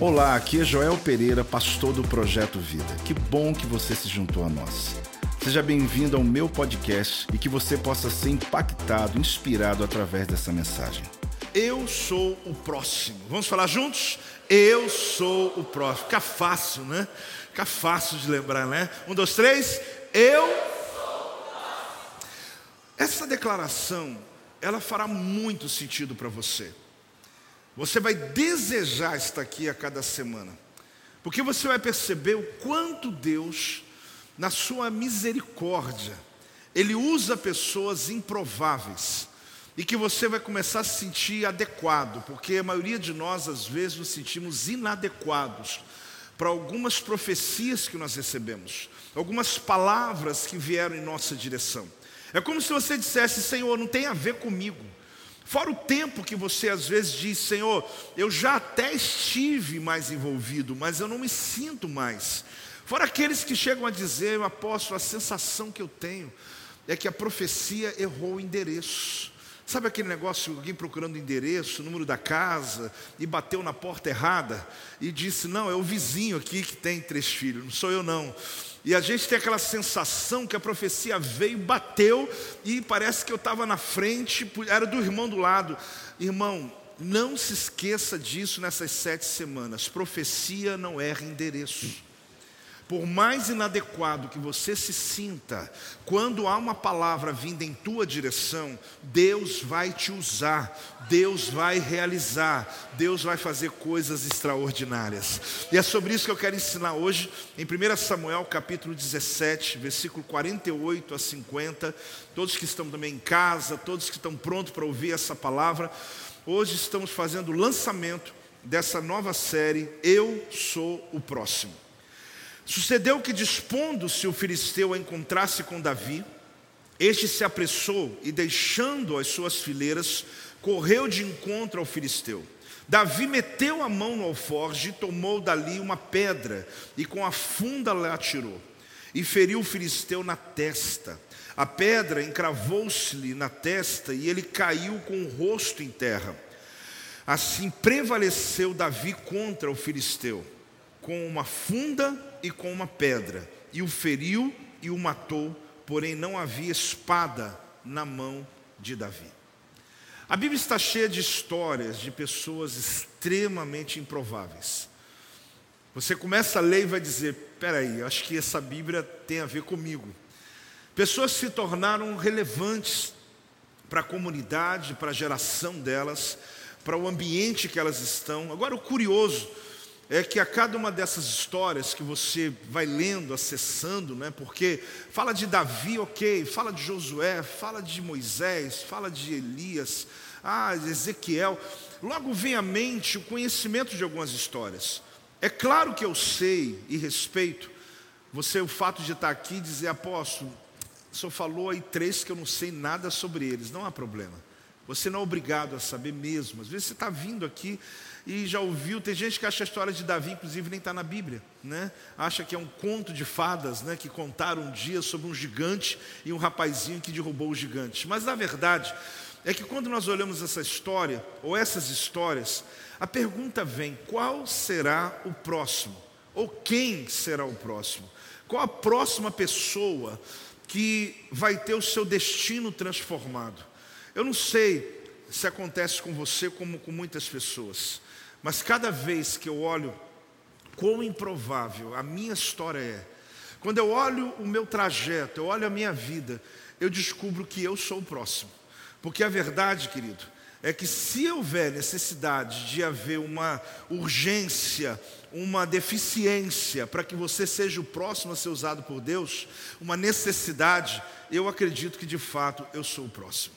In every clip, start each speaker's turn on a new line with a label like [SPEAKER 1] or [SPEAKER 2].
[SPEAKER 1] Olá, aqui é Joel Pereira, pastor do Projeto Vida. Que bom que você se juntou a nós. Seja bem-vindo ao meu podcast e que você possa ser impactado, inspirado através dessa mensagem.
[SPEAKER 2] Eu sou o próximo. Vamos falar juntos? Eu sou o próximo. Fica fácil, né? Fica fácil de lembrar, né? Um, dois, três. Eu sou o próximo. Essa declaração, ela fará muito sentido para você. Você vai desejar estar aqui a cada semana, porque você vai perceber o quanto Deus, na sua misericórdia, Ele usa pessoas improváveis e que você vai começar a se sentir adequado, porque a maioria de nós, às vezes, nos sentimos inadequados para algumas profecias que nós recebemos, algumas palavras que vieram em nossa direção. É como se você dissesse: Senhor, não tem a ver comigo. Fora o tempo que você às vezes diz, Senhor, eu já até estive mais envolvido, mas eu não me sinto mais. Fora aqueles que chegam a dizer, apóstolo, a sensação que eu tenho é que a profecia errou o endereço. Sabe aquele negócio, alguém procurando endereço, número da casa, e bateu na porta errada e disse: Não, é o vizinho aqui que tem três filhos, não sou eu não. E a gente tem aquela sensação que a profecia veio, bateu, e parece que eu estava na frente, era do irmão do lado. Irmão, não se esqueça disso nessas sete semanas: profecia não erra endereço. Por mais inadequado que você se sinta, quando há uma palavra vinda em tua direção, Deus vai te usar, Deus vai realizar, Deus vai fazer coisas extraordinárias. E é sobre isso que eu quero ensinar hoje, em 1 Samuel capítulo 17, versículo 48 a 50. Todos que estão também em casa, todos que estão prontos para ouvir essa palavra, hoje estamos fazendo o lançamento dessa nova série, Eu Sou o Próximo. Sucedeu que, dispondo-se o filisteu a encontrar-se com Davi, este se apressou e, deixando as suas fileiras, correu de encontro ao filisteu. Davi meteu a mão no alforge, tomou dali uma pedra e com a funda lá atirou, e feriu o filisteu na testa. A pedra encravou-se-lhe na testa e ele caiu com o rosto em terra. Assim prevaleceu Davi contra o filisteu, com uma funda e com uma pedra, e o feriu e o matou, porém não havia espada na mão de Davi. A Bíblia está cheia de histórias de pessoas extremamente improváveis. Você começa a ler e vai dizer: peraí, acho que essa Bíblia tem a ver comigo. Pessoas se tornaram relevantes para a comunidade, para a geração delas, para o ambiente que elas estão. Agora, o curioso é que a cada uma dessas histórias que você vai lendo, acessando, né, porque fala de Davi, ok, fala de Josué, fala de Moisés, fala de Elias, ah, Ezequiel, logo vem à mente o conhecimento de algumas histórias. É claro que eu sei e respeito você, o fato de estar aqui e dizer, apóstolo, senhor falou aí três que eu não sei nada sobre eles, não há problema. Você não é obrigado a saber mesmo. Às vezes você está vindo aqui e já ouviu, tem gente que acha a história de Davi, inclusive, nem está na Bíblia, né? Acha que é um conto de fadas, né? Que contaram um dia sobre um gigante e um rapazinho que derrubou o gigante. Mas na verdade, é que quando nós olhamos essa história, ou essas histórias, a pergunta vem: qual será o próximo? Ou quem será o próximo? Qual a próxima pessoa que vai ter o seu destino transformado? Eu não sei se acontece com você como com muitas pessoas. Mas cada vez que eu olho quão improvável a minha história é, quando eu olho o meu trajeto, eu olho a minha vida, eu descubro que eu sou o próximo. Porque a verdade, querido, é que se houver necessidade de haver uma urgência, uma deficiência para que você seja o próximo a ser usado por Deus, uma necessidade, eu acredito que de fato eu sou o próximo.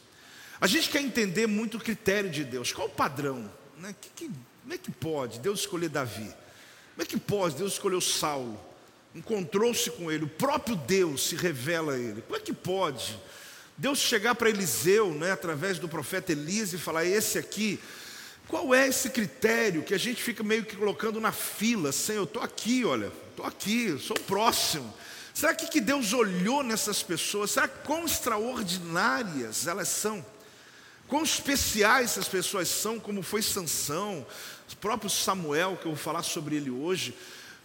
[SPEAKER 2] A gente quer entender muito o critério de Deus, qual o padrão? Né? Que, que como é que pode Deus escolher Davi? Como é que pode Deus escolher Saulo? Encontrou-se com ele, o próprio Deus se revela a ele. Como é que pode Deus chegar para Eliseu, né, através do profeta Elias, e falar: esse aqui, qual é esse critério que a gente fica meio que colocando na fila? Senhor, eu estou aqui, olha, estou aqui, sou próximo. Será que, que Deus olhou nessas pessoas? Será quão extraordinárias elas são? Quão especiais essas pessoas são, como foi Sansão, o próprio Samuel, que eu vou falar sobre ele hoje.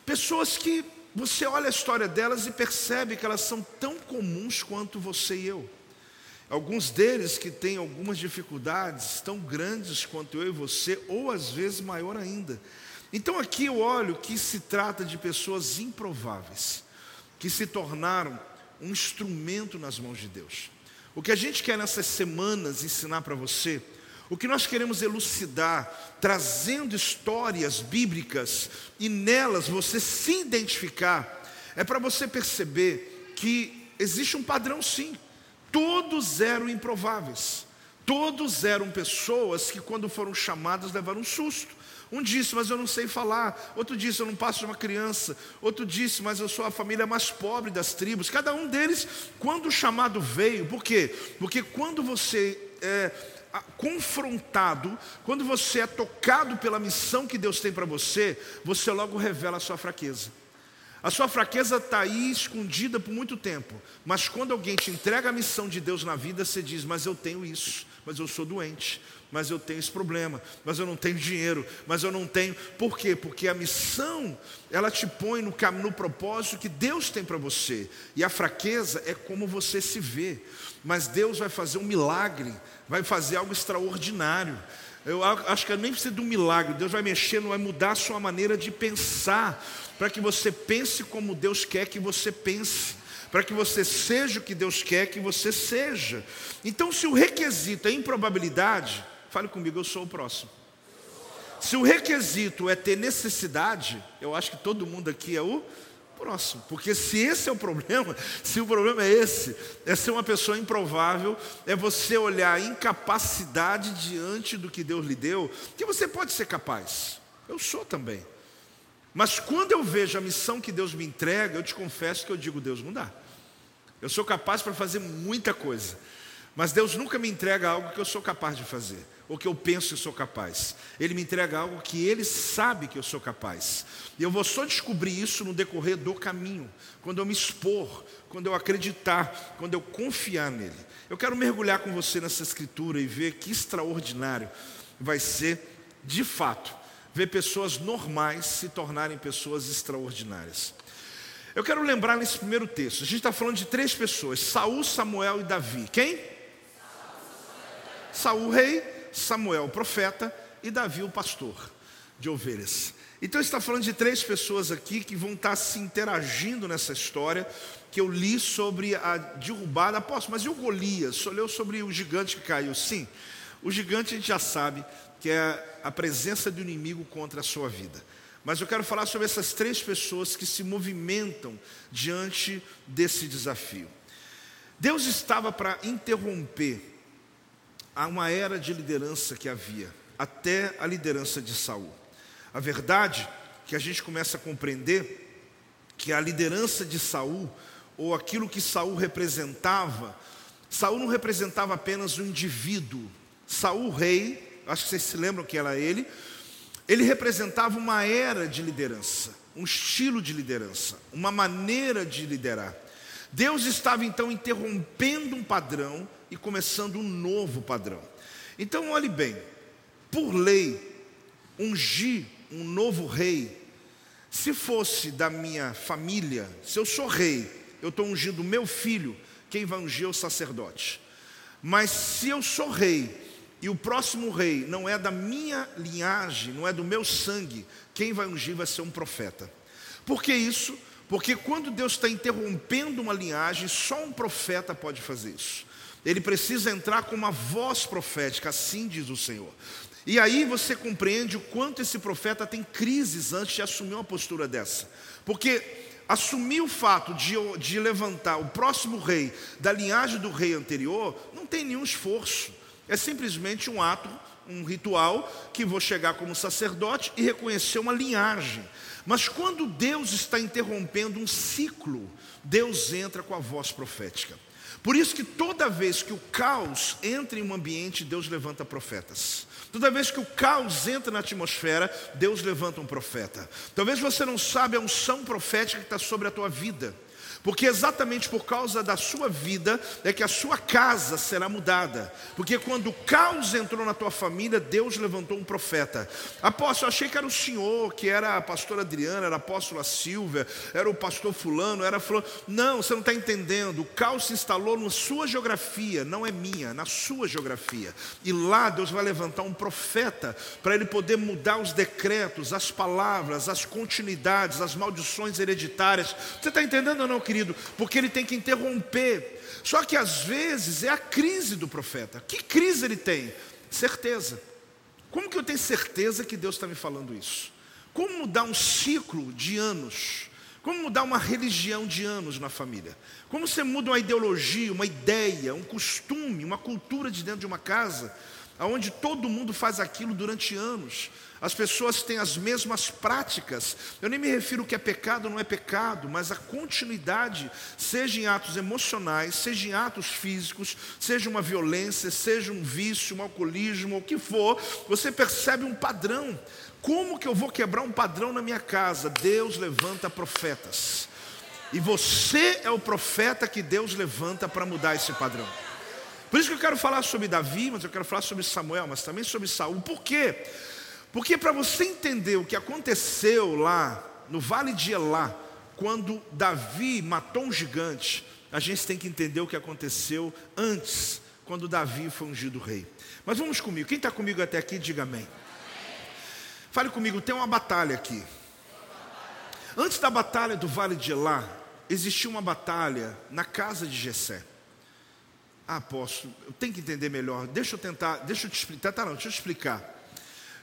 [SPEAKER 2] Pessoas que você olha a história delas e percebe que elas são tão comuns quanto você e eu. Alguns deles que têm algumas dificuldades tão grandes quanto eu e você, ou às vezes maior ainda. Então aqui eu olho que se trata de pessoas improváveis, que se tornaram um instrumento nas mãos de Deus. O que a gente quer nessas semanas ensinar para você, o que nós queremos elucidar, trazendo histórias bíblicas e nelas você se identificar, é para você perceber que existe um padrão sim. Todos eram improváveis. Todos eram pessoas que, quando foram chamadas, levaram um susto. Um disse, mas eu não sei falar. Outro disse, eu não passo de uma criança. Outro disse, mas eu sou a família mais pobre das tribos. Cada um deles, quando o chamado veio, por quê? Porque quando você é confrontado, quando você é tocado pela missão que Deus tem para você, você logo revela a sua fraqueza. A sua fraqueza está aí escondida por muito tempo, mas quando alguém te entrega a missão de Deus na vida, você diz: Mas eu tenho isso, mas eu sou doente, mas eu tenho esse problema, mas eu não tenho dinheiro, mas eu não tenho. Por quê? Porque a missão, ela te põe no, no propósito que Deus tem para você, e a fraqueza é como você se vê, mas Deus vai fazer um milagre, vai fazer algo extraordinário. Eu acho que nem precisa de um milagre, Deus vai mexer, não vai mudar a sua maneira de pensar, para que você pense como Deus quer que você pense, para que você seja o que Deus quer que você seja. Então, se o requisito é improbabilidade, fale comigo, eu sou o próximo. Se o requisito é ter necessidade, eu acho que todo mundo aqui é o próximo. Porque se esse é o problema, se o problema é esse, é ser uma pessoa improvável, é você olhar a incapacidade diante do que Deus lhe deu, que você pode ser capaz. Eu sou também. Mas quando eu vejo a missão que Deus me entrega, eu te confesso que eu digo, Deus não dá. Eu sou capaz para fazer muita coisa. Mas Deus nunca me entrega algo que eu sou capaz de fazer ou que eu penso que sou capaz. Ele me entrega algo que ele sabe que eu sou capaz. E eu vou só descobrir isso no decorrer do caminho, quando eu me expor, quando eu acreditar, quando eu confiar nele. Eu quero mergulhar com você nessa escritura e ver que extraordinário vai ser, de fato, ver pessoas normais se tornarem pessoas extraordinárias. Eu quero lembrar nesse primeiro texto, a gente está falando de três pessoas: Saul, Samuel e Davi. Quem? Saul, rei, Samuel, o profeta, e Davi, o pastor de ovelhas. Então está falando de três pessoas aqui que vão estar se interagindo nessa história que eu li sobre a derrubada. Apóstolo, mas e o Golias? Só leu sobre o gigante que caiu? Sim, o gigante a gente já sabe que é a presença do inimigo contra a sua vida. Mas eu quero falar sobre essas três pessoas que se movimentam diante desse desafio. Deus estava para interromper a uma era de liderança que havia, até a liderança de Saul. A verdade que a gente começa a compreender que a liderança de Saul, ou aquilo que Saul representava, Saul não representava apenas um indivíduo. Saul, rei, acho que vocês se lembram que era ele, ele representava uma era de liderança, um estilo de liderança, uma maneira de liderar. Deus estava então interrompendo um padrão e começando um novo padrão. Então, olhe bem, por lei, ungir um novo rei, se fosse da minha família, se eu sou rei, eu estou ungindo meu filho, quem vai ungir é o sacerdote. Mas se eu sou rei e o próximo rei não é da minha linhagem, não é do meu sangue, quem vai ungir vai ser um profeta. Por que isso? Porque quando Deus está interrompendo uma linhagem, só um profeta pode fazer isso. Ele precisa entrar com uma voz profética, assim diz o Senhor. E aí você compreende o quanto esse profeta tem crises antes de assumir uma postura dessa. Porque assumir o fato de, de levantar o próximo rei da linhagem do rei anterior não tem nenhum esforço. É simplesmente um ato, um ritual que vou chegar como sacerdote e reconhecer uma linhagem. Mas quando Deus está interrompendo um ciclo, Deus entra com a voz profética. Por isso que toda vez que o caos entra em um ambiente, Deus levanta profetas. Toda vez que o caos entra na atmosfera, Deus levanta um profeta. Talvez você não saiba a unção profética que está sobre a tua vida. Porque exatamente por causa da sua vida é que a sua casa será mudada. Porque quando o caos entrou na tua família, Deus levantou um profeta. Apóstolo, achei que era o senhor, que era a pastora Adriana, era a apóstola Silvia, era o pastor fulano, era fulano. Não, você não está entendendo. O caos se instalou na sua geografia, não é minha, na sua geografia. E lá Deus vai levantar um profeta para ele poder mudar os decretos, as palavras, as continuidades, as maldições hereditárias. Você está entendendo ou não? querido, porque ele tem que interromper. Só que às vezes é a crise do profeta. Que crise ele tem? Certeza. Como que eu tenho certeza que Deus está me falando isso? Como mudar um ciclo de anos? Como mudar uma religião de anos na família? Como você muda uma ideologia, uma ideia, um costume, uma cultura de dentro de uma casa, onde todo mundo faz aquilo durante anos? As pessoas têm as mesmas práticas. Eu nem me refiro que é pecado ou não é pecado, mas a continuidade, seja em atos emocionais, seja em atos físicos, seja uma violência, seja um vício, um alcoolismo, o que for, você percebe um padrão. Como que eu vou quebrar um padrão na minha casa? Deus levanta profetas. E você é o profeta que Deus levanta para mudar esse padrão. Por isso que eu quero falar sobre Davi, mas eu quero falar sobre Samuel, mas também sobre Saul. Por quê? Porque para você entender o que aconteceu lá no Vale de Elá, quando Davi matou um gigante, a gente tem que entender o que aconteceu antes, quando Davi foi ungido rei. Mas vamos comigo, quem está comigo até aqui, diga amém. Fale comigo, tem uma batalha aqui. Antes da batalha do Vale de Elá, existia uma batalha na casa de Jessé. Ah, apóstolo, eu tenho que entender melhor. Deixa eu tentar, deixa eu te explicar. Tá, não, deixa eu te explicar.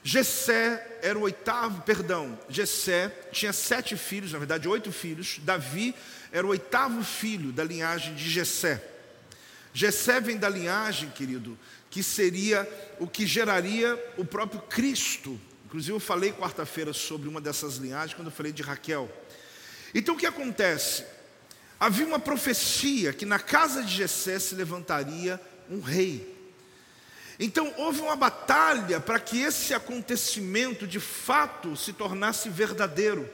[SPEAKER 2] Jessé era o oitavo, perdão, Jessé tinha sete filhos, na verdade oito filhos. Davi era o oitavo filho da linhagem de Jessé. Jessé vem da linhagem, querido, que seria o que geraria o próprio Cristo. Inclusive eu falei quarta-feira sobre uma dessas linhagens quando eu falei de Raquel. Então o que acontece? Havia uma profecia que na casa de Jessé se levantaria um rei. Então houve uma batalha para que esse acontecimento de fato se tornasse verdadeiro.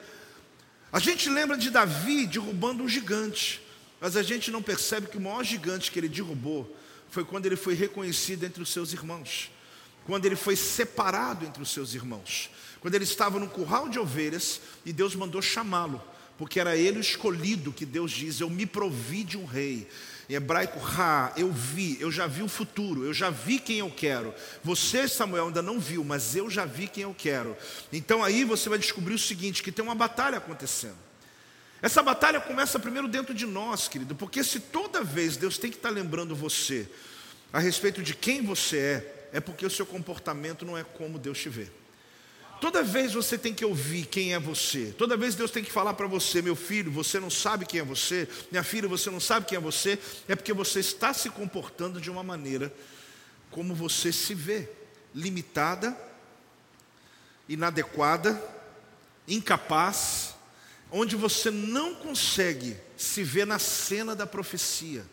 [SPEAKER 2] A gente lembra de Davi derrubando um gigante, mas a gente não percebe que o maior gigante que ele derrubou foi quando ele foi reconhecido entre os seus irmãos, quando ele foi separado entre os seus irmãos, quando ele estava no curral de ovelhas e Deus mandou chamá-lo, porque era ele o escolhido que Deus diz: Eu me provi de um rei. Em hebraico, ha, eu vi, eu já vi o futuro, eu já vi quem eu quero. Você, Samuel, ainda não viu, mas eu já vi quem eu quero. Então aí você vai descobrir o seguinte: que tem uma batalha acontecendo. Essa batalha começa primeiro dentro de nós, querido, porque se toda vez Deus tem que estar lembrando você a respeito de quem você é, é porque o seu comportamento não é como Deus te vê. Toda vez você tem que ouvir quem é você. Toda vez Deus tem que falar para você, meu filho, você não sabe quem é você. Minha filha, você não sabe quem é você. É porque você está se comportando de uma maneira como você se vê, limitada, inadequada, incapaz, onde você não consegue se ver na cena da profecia.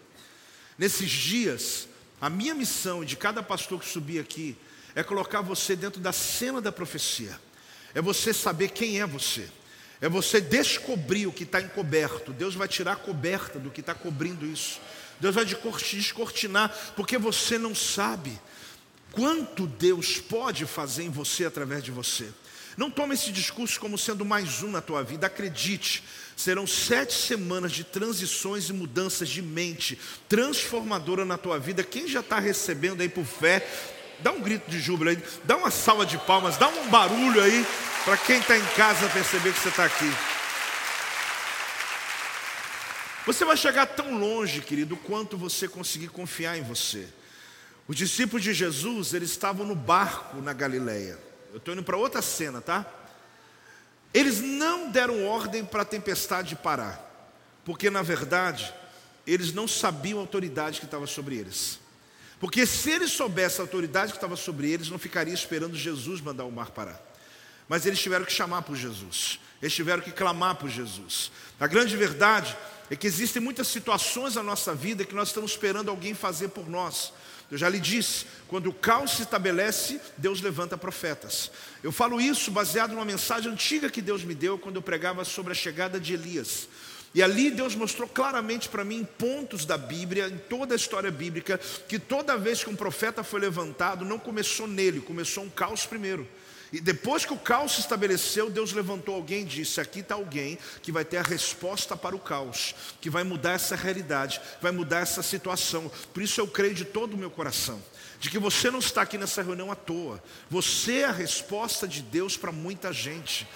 [SPEAKER 2] Nesses dias, a minha missão de cada pastor que subir aqui é colocar você dentro da cena da profecia, é você saber quem é você, é você descobrir o que está encoberto. Deus vai tirar a coberta do que está cobrindo isso, Deus vai descortinar, porque você não sabe quanto Deus pode fazer em você através de você. Não tome esse discurso como sendo mais um na tua vida, acredite, serão sete semanas de transições e mudanças de mente transformadora na tua vida. Quem já está recebendo aí por fé, Dá um grito de júbilo aí, dá uma salva de palmas, dá um barulho aí para quem está em casa perceber que você está aqui. Você vai chegar tão longe, querido, quanto você conseguir confiar em você. Os discípulos de Jesus, eles estavam no barco na Galileia. Eu estou indo para outra cena, tá? Eles não deram ordem para a tempestade parar, porque na verdade eles não sabiam a autoridade que estava sobre eles. Porque se eles soubessem a autoridade que estava sobre eles, não ficaria esperando Jesus mandar o mar parar. Mas eles tiveram que chamar por Jesus, eles tiveram que clamar por Jesus. A grande verdade é que existem muitas situações na nossa vida que nós estamos esperando alguém fazer por nós. Eu já lhe disse, quando o caos se estabelece, Deus levanta profetas. Eu falo isso baseado numa mensagem antiga que Deus me deu quando eu pregava sobre a chegada de Elias. E ali Deus mostrou claramente para mim, em pontos da Bíblia, em toda a história bíblica, que toda vez que um profeta foi levantado, não começou nele, começou um caos primeiro. E depois que o caos se estabeleceu, Deus levantou alguém e disse: Aqui está alguém que vai ter a resposta para o caos, que vai mudar essa realidade, vai mudar essa situação. Por isso eu creio de todo o meu coração, de que você não está aqui nessa reunião à toa. Você é a resposta de Deus para muita gente.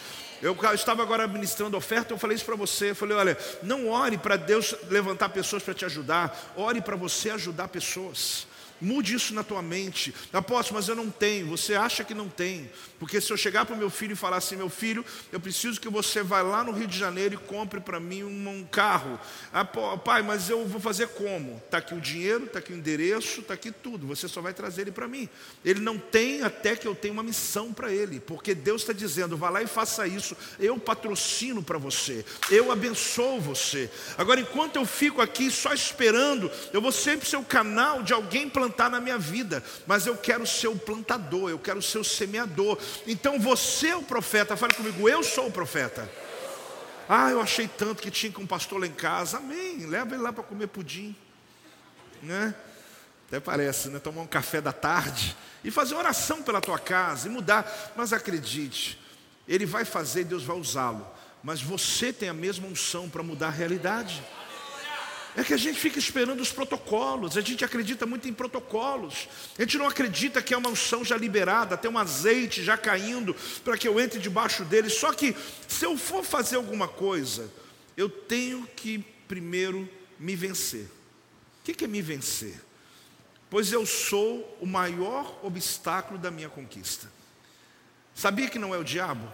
[SPEAKER 2] Eu estava agora ministrando oferta, eu falei isso para você. Eu falei: olha, não ore para Deus levantar pessoas para te ajudar, ore para você ajudar pessoas. Mude isso na tua mente. Apóstolo, mas eu não tenho. Você acha que não tem. Porque se eu chegar para o meu filho e falar assim, meu filho, eu preciso que você vá lá no Rio de Janeiro e compre para mim um, carro. Ah, pai, mas eu vou fazer como? Está aqui o dinheiro, está aqui o endereço, está aqui tudo. Você só vai trazer ele para mim. Ele não tem até que eu tenha uma missão para ele. Porque Deus está dizendo, vá lá e faça isso. Eu patrocino para você. Eu abençoo você. Agora, enquanto eu fico aqui só esperando, eu vou sempre ser o canal de alguém plantar plantar na minha vida, mas eu quero ser o plantador, eu quero ser o semeador. Então você é o profeta, fale comigo, eu sou o profeta. Ah, eu achei tanto que tinha com um pastor lá em casa. Amém. Leva ele lá para comer pudim. Né? Até parece, né? Tomar um café da tarde e fazer oração pela tua casa e mudar. Mas acredite, ele vai fazer, Deus vai usá-lo. Mas você tem a mesma unção para mudar a realidade. É que a gente fica esperando os protocolos, a gente acredita muito em protocolos, a gente não acredita que é uma unção já liberada, tem um azeite já caindo para que eu entre debaixo dele. Só que se eu for fazer alguma coisa, eu tenho que primeiro me vencer. O que é me vencer? Pois eu sou o maior obstáculo da minha conquista. Sabia que não é o diabo?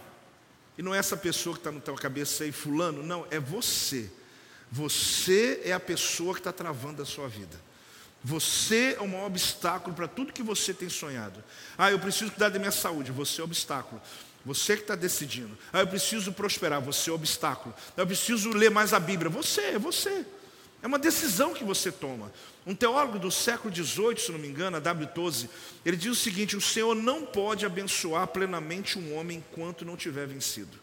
[SPEAKER 2] E não é essa pessoa que está na tua cabeça aí, fulano, não, é você você é a pessoa que está travando a sua vida. Você é o maior obstáculo para tudo que você tem sonhado. Ah, eu preciso cuidar da minha saúde. Você é obstáculo. Você que está decidindo. Ah, eu preciso prosperar. Você é obstáculo. Eu preciso ler mais a Bíblia. Você, é você. É uma decisão que você toma. Um teólogo do século XVIII, se não me engano, a W. Tose, ele diz o seguinte: o Senhor não pode abençoar plenamente um homem enquanto não tiver vencido.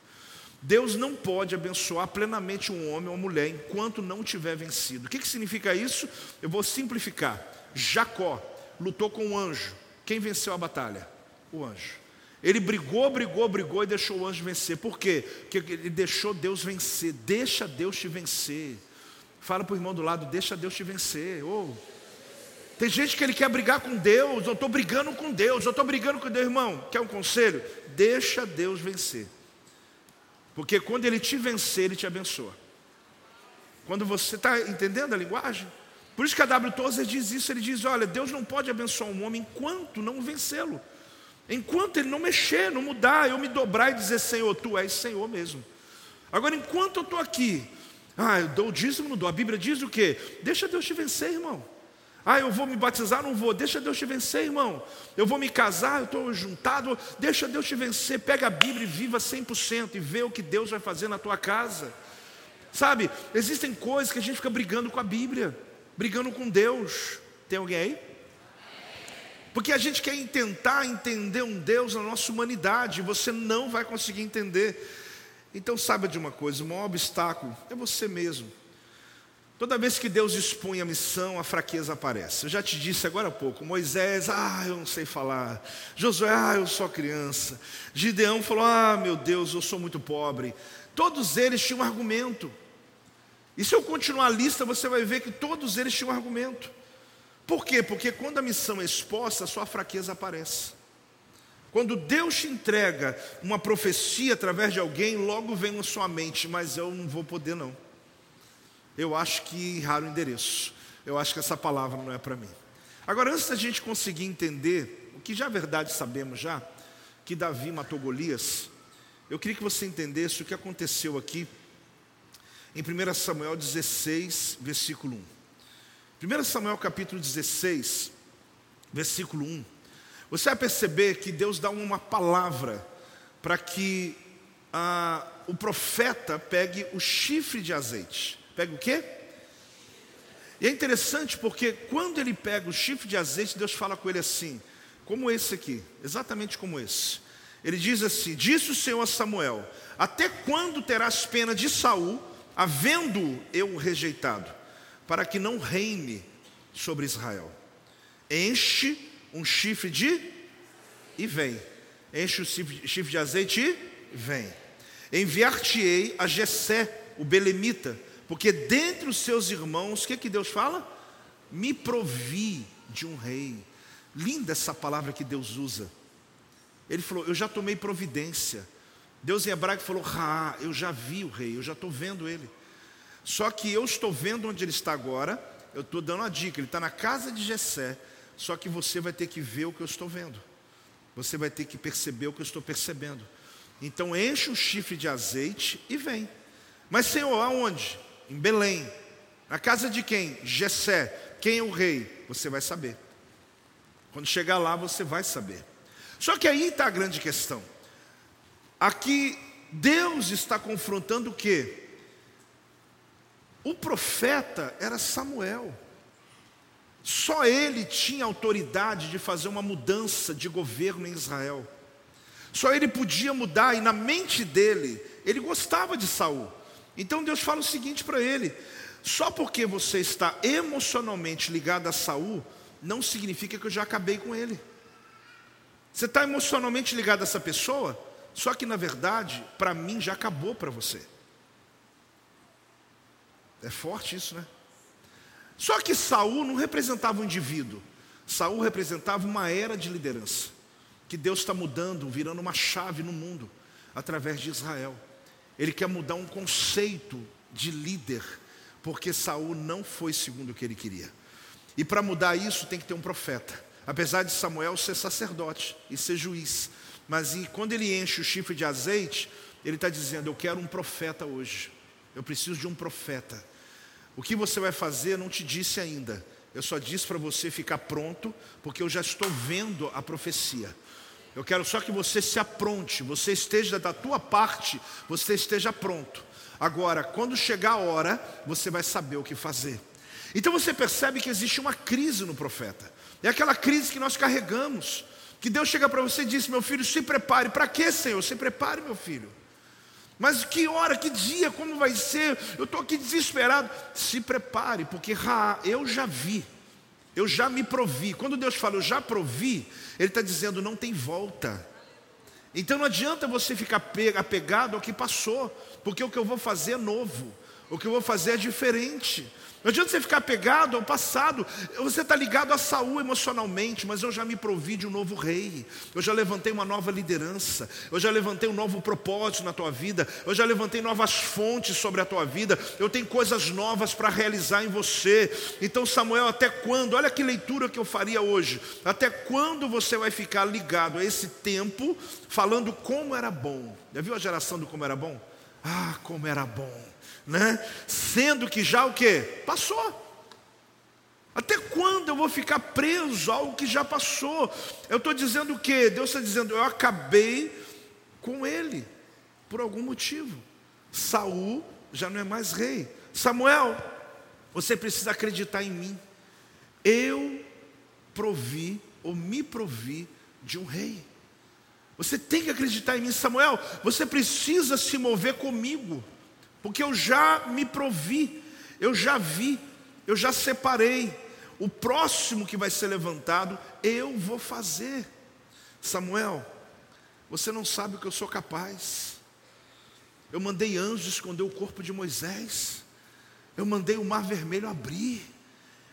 [SPEAKER 2] Deus não pode abençoar plenamente um homem ou uma mulher enquanto não tiver vencido. O que, que significa isso? Eu vou simplificar. Jacó lutou com um anjo. Quem venceu a batalha? O anjo. Ele brigou, brigou, brigou e deixou o anjo vencer. Por quê? Porque ele deixou Deus vencer. Deixa Deus te vencer. Fala para o irmão do lado, deixa Deus te vencer. Oh. Tem gente que ele quer brigar com Deus, eu estou brigando com Deus, eu estou brigando com Deus, irmão. Quer um conselho? Deixa Deus vencer. Porque quando ele te vencer, ele te abençoa. Quando você está entendendo a linguagem? Por isso que a W. Tozer diz isso, ele diz, olha, Deus não pode abençoar um homem enquanto não vencê-lo. Enquanto ele não mexer, não mudar, eu me dobrar e dizer, Senhor, Tu és Senhor mesmo. Agora, enquanto eu estou aqui, ah, eu dou o dízimo, não dou. A Bíblia diz o quê? Deixa Deus te vencer, irmão. Ah, eu vou me batizar, não vou. Deixa Deus te vencer, irmão. Eu vou me casar, eu estou juntado. Deixa Deus te vencer. Pega a Bíblia e viva 100% e vê o que Deus vai fazer na tua casa. Sabe, existem coisas que a gente fica brigando com a Bíblia, brigando com Deus. Tem alguém aí? Porque a gente quer tentar entender um Deus na nossa humanidade, você não vai conseguir entender. Então, saiba de uma coisa: o maior obstáculo é você mesmo. Toda vez que Deus expõe a missão, a fraqueza aparece. Eu já te disse agora há pouco: Moisés, ah, eu não sei falar. Josué, ah, eu sou criança. Gideão falou: ah, meu Deus, eu sou muito pobre. Todos eles tinham um argumento. E se eu continuar a lista, você vai ver que todos eles tinham um argumento. Por quê? Porque quando a missão é exposta, a sua fraqueza aparece. Quando Deus te entrega uma profecia através de alguém, logo vem na sua mente, mas eu não vou poder não eu acho que erraram o endereço. Eu acho que essa palavra não é para mim. Agora, antes da gente conseguir entender, o que já é verdade sabemos já, que Davi matou Golias, eu queria que você entendesse o que aconteceu aqui em 1 Samuel 16, versículo 1. 1 Samuel capítulo 16, versículo 1. Você vai perceber que Deus dá uma palavra para que ah, o profeta pegue o chifre de azeite. Pega o quê? E é interessante porque quando ele pega o chifre de azeite, Deus fala com ele assim, como esse aqui, exatamente como esse. Ele diz assim: Disse o Senhor a Samuel: Até quando terás pena de Saul, havendo eu rejeitado, para que não reine sobre Israel. Enche um chifre de e vem. Enche o chifre de azeite e vem. Enviar-te-ei a Jessé, o belemita, porque dentre os seus irmãos, o que, que Deus fala? Me provi de um rei. Linda essa palavra que Deus usa. Ele falou: Eu já tomei providência. Deus em hebraico falou: Ah, eu já vi o rei, eu já estou vendo ele. Só que eu estou vendo onde ele está agora. Eu estou dando uma dica: ele está na casa de Jessé. Só que você vai ter que ver o que eu estou vendo. Você vai ter que perceber o que eu estou percebendo. Então enche o chifre de azeite e vem. Mas Senhor, aonde? Em Belém. Na casa de quem? Jessé. Quem é o rei? Você vai saber. Quando chegar lá, você vai saber. Só que aí está a grande questão. Aqui Deus está confrontando o quê? O profeta era Samuel. Só ele tinha autoridade de fazer uma mudança de governo em Israel. Só ele podia mudar e na mente dele, ele gostava de Saul. Então Deus fala o seguinte para ele: só porque você está emocionalmente ligado a Saul, não significa que eu já acabei com ele. Você está emocionalmente ligado a essa pessoa, só que na verdade, para mim já acabou para você. É forte isso, né? Só que Saul não representava um indivíduo. Saul representava uma era de liderança que Deus está mudando, virando uma chave no mundo através de Israel. Ele quer mudar um conceito de líder, porque Saul não foi segundo o que ele queria. E para mudar isso tem que ter um profeta. Apesar de Samuel ser sacerdote e ser juiz, mas e quando ele enche o chifre de azeite, ele está dizendo: Eu quero um profeta hoje. Eu preciso de um profeta. O que você vai fazer, não te disse ainda. Eu só disse para você ficar pronto, porque eu já estou vendo a profecia. Eu quero só que você se apronte, você esteja da tua parte, você esteja pronto. Agora, quando chegar a hora, você vai saber o que fazer. Então você percebe que existe uma crise no profeta. É aquela crise que nós carregamos. Que Deus chega para você e diz: Meu filho, se prepare. Para quê, Senhor? Se prepare, meu filho. Mas que hora, que dia, como vai ser? Eu estou aqui desesperado. Se prepare, porque eu já vi, eu já me provi. Quando Deus fala, eu já provi, Ele está dizendo, não tem volta. Então não adianta você ficar apegado ao que passou, porque o que eu vou fazer é novo, o que eu vou fazer é diferente. Não adianta você ficar pegado ao passado. Você está ligado a Saul emocionalmente, mas eu já me provi de um novo rei. Eu já levantei uma nova liderança. Eu já levantei um novo propósito na tua vida. Eu já levantei novas fontes sobre a tua vida. Eu tenho coisas novas para realizar em você. Então, Samuel, até quando? Olha que leitura que eu faria hoje. Até quando você vai ficar ligado a esse tempo, falando como era bom? Já viu a geração do como era bom? Ah, como era bom né? Sendo que já o que? Passou. Até quando eu vou ficar preso ao que já passou? Eu estou dizendo o que? Deus está dizendo, eu acabei com ele, por algum motivo. Saul já não é mais rei. Samuel, você precisa acreditar em mim. Eu provi ou me provi de um rei. Você tem que acreditar em mim, Samuel. Você precisa se mover comigo porque eu já me provi, eu já vi, eu já separei. O próximo que vai ser levantado, eu vou fazer. Samuel, você não sabe o que eu sou capaz. Eu mandei anjos esconder o corpo de Moisés. Eu mandei o mar vermelho abrir.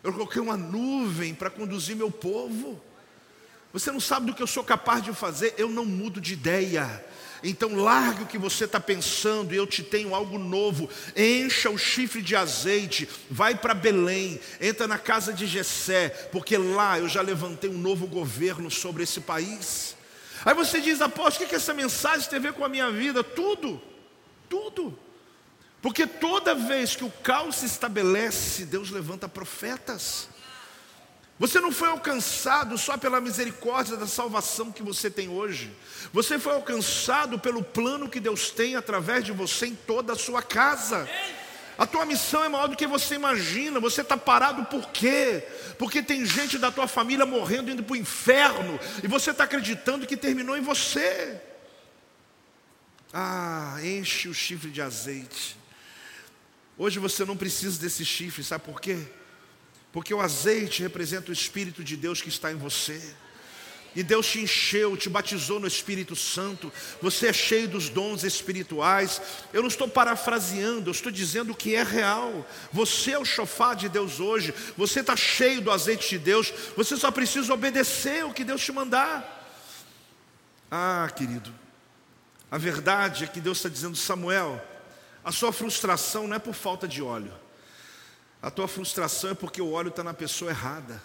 [SPEAKER 2] Eu coloquei uma nuvem para conduzir meu povo. Você não sabe do que eu sou capaz de fazer. Eu não mudo de ideia. Então largue o que você está pensando eu te tenho algo novo. Encha o chifre de azeite, vai para Belém, entra na casa de Jessé, porque lá eu já levantei um novo governo sobre esse país. Aí você diz, apóstolo, o que essa mensagem tem a ver com a minha vida? Tudo, tudo. Porque toda vez que o caos se estabelece, Deus levanta profetas. Você não foi alcançado só pela misericórdia da salvação que você tem hoje. Você foi alcançado pelo plano que Deus tem através de você em toda a sua casa. A tua missão é maior do que você imagina. Você está parado por quê? Porque tem gente da tua família morrendo, indo para o inferno, e você está acreditando que terminou em você. Ah, enche o chifre de azeite. Hoje você não precisa desse chifre, sabe por quê? Porque o azeite representa o Espírito de Deus que está em você. E Deus te encheu, te batizou no Espírito Santo. Você é cheio dos dons espirituais. Eu não estou parafraseando, eu estou dizendo o que é real. Você é o chofá de Deus hoje. Você está cheio do azeite de Deus. Você só precisa obedecer o que Deus te mandar. Ah, querido, a verdade é que Deus está dizendo, Samuel, a sua frustração não é por falta de óleo. A tua frustração é porque o óleo está na pessoa errada.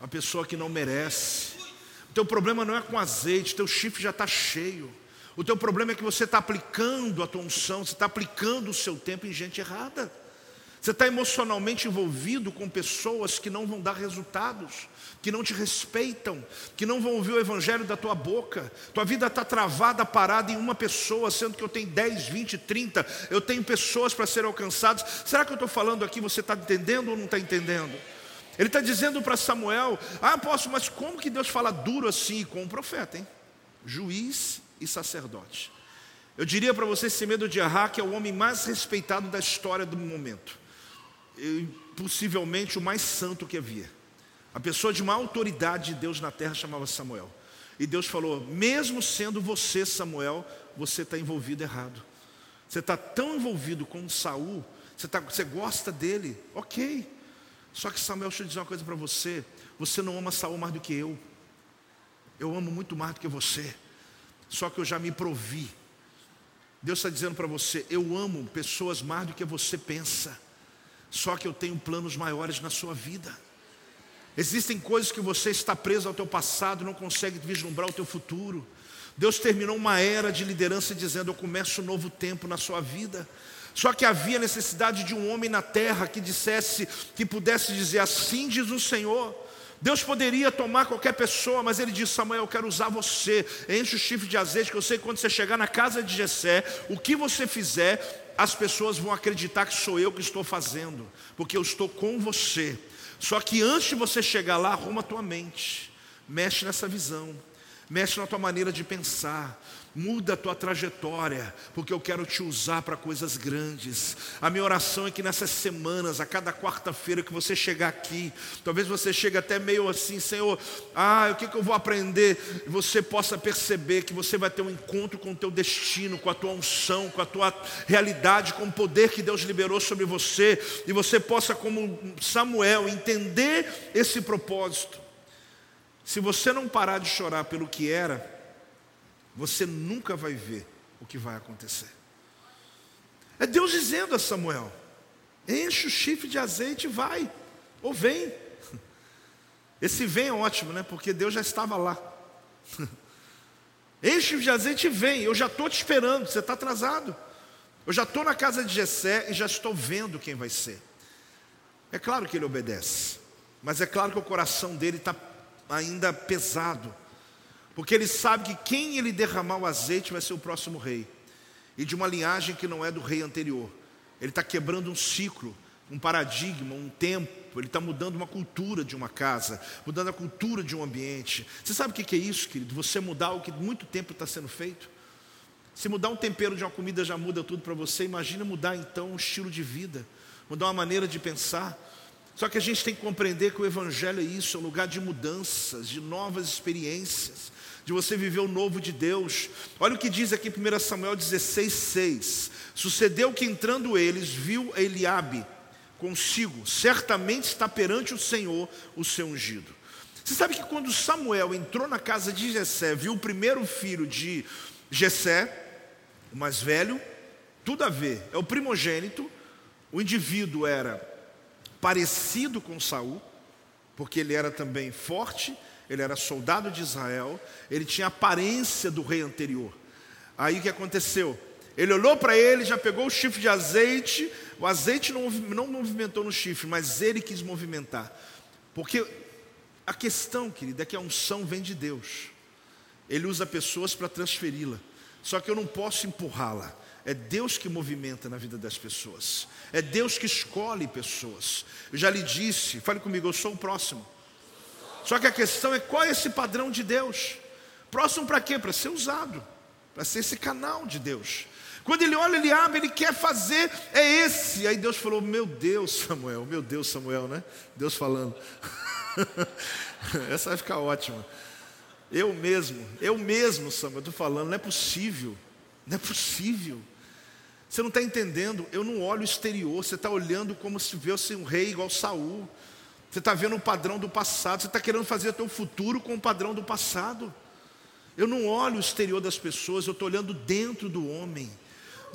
[SPEAKER 2] A pessoa que não merece. O teu problema não é com azeite, teu chifre já está cheio. O teu problema é que você está aplicando a tua unção, você está aplicando o seu tempo em gente errada. Você está emocionalmente envolvido com pessoas que não vão dar resultados, que não te respeitam, que não vão ouvir o evangelho da tua boca. Tua vida está travada, parada em uma pessoa, sendo que eu tenho 10, 20, 30, eu tenho pessoas para serem alcançadas. Será que eu estou falando aqui, você está entendendo ou não está entendendo? Ele está dizendo para Samuel: Ah, apóstolo, mas como que Deus fala duro assim com um profeta, hein? Juiz e sacerdote. Eu diria para você, sem medo de errar, que é o homem mais respeitado da história do momento. E, possivelmente o mais santo que havia. A pessoa de uma autoridade de Deus na terra chamava Samuel. E Deus falou: mesmo sendo você, Samuel, você está envolvido errado. Você está tão envolvido com Saul, você, tá, você gosta dele, ok. Só que Samuel, deixa eu dizer uma coisa para você: você não ama Saul mais do que eu. Eu amo muito mais do que você. Só que eu já me provi. Deus está dizendo para você: eu amo pessoas mais do que você pensa. Só que eu tenho planos maiores na sua vida. Existem coisas que você está preso ao teu passado, não consegue vislumbrar o teu futuro. Deus terminou uma era de liderança dizendo: Eu começo um novo tempo na sua vida. Só que havia necessidade de um homem na terra que dissesse, que pudesse dizer: Assim diz o Senhor. Deus poderia tomar qualquer pessoa, mas ele disse: Samuel, eu quero usar você. Enche o chifre de azeite, que eu sei que quando você chegar na casa de Jessé, o que você fizer, as pessoas vão acreditar que sou eu que estou fazendo, porque eu estou com você. Só que antes de você chegar lá, arruma a tua mente, mexe nessa visão, mexe na tua maneira de pensar, muda a tua trajetória, porque eu quero te usar para coisas grandes. A minha oração é que nessas semanas, a cada quarta-feira que você chegar aqui, talvez você chegue até meio assim, Senhor, ah, o que, que eu vou aprender? Você possa perceber que você vai ter um encontro com o teu destino, com a tua unção, com a tua realidade, com o poder que Deus liberou sobre você, e você possa, como Samuel, entender esse propósito. Se você não parar de chorar pelo que era, você nunca vai ver o que vai acontecer. É Deus dizendo a Samuel: enche o chifre de azeite e vai, ou vem. Esse vem é ótimo, né? Porque Deus já estava lá. Enche de azeite e vem. Eu já estou te esperando, você está atrasado. Eu já estou na casa de Jessé e já estou vendo quem vai ser. É claro que ele obedece, mas é claro que o coração dele está ainda pesado porque ele sabe que quem ele derramar o azeite vai ser o próximo rei, e de uma linhagem que não é do rei anterior. Ele está quebrando um ciclo, um paradigma, um tempo, ele está mudando uma cultura de uma casa, mudando a cultura de um ambiente. Você sabe o que é isso, querido? Você mudar o que muito tempo está sendo feito? Se mudar um tempero de uma comida já muda tudo para você, imagina mudar então um estilo de vida, mudar uma maneira de pensar. Só que a gente tem que compreender que o Evangelho é isso, é um lugar de mudanças, de novas experiências de você viver o novo de Deus. Olha o que diz aqui 1 Samuel 16, 6. Sucedeu que entrando eles, viu Eliabe consigo, certamente está perante o Senhor o seu ungido. Você sabe que quando Samuel entrou na casa de Jessé, viu o primeiro filho de Jessé, o mais velho, tudo a ver, é o primogênito, o indivíduo era parecido com Saul, porque ele era também forte, ele era soldado de Israel, ele tinha aparência do rei anterior. Aí o que aconteceu? Ele olhou para ele, já pegou o chifre de azeite, o azeite não, não movimentou no chifre, mas ele quis movimentar. Porque a questão, querida, é que a unção vem de Deus. Ele usa pessoas para transferi-la. Só que eu não posso empurrá-la. É Deus que movimenta na vida das pessoas. É Deus que escolhe pessoas. Eu já lhe disse, fale comigo, eu sou o próximo. Só que a questão é qual é esse padrão de Deus? Próximo para quê? Para ser usado. para ser esse canal de Deus. Quando ele olha, ele abre, ele quer fazer, é esse. Aí Deus falou: Meu Deus, Samuel, meu Deus, Samuel, né? Deus falando. Essa vai ficar ótima. Eu mesmo, eu mesmo, Samuel, estou falando, não é possível, não é possível. Você não está entendendo, eu não olho o exterior, você está olhando como se fosse um rei igual Saul. Você está vendo o padrão do passado, você está querendo fazer teu futuro com o padrão do passado. Eu não olho o exterior das pessoas, eu estou olhando dentro do homem.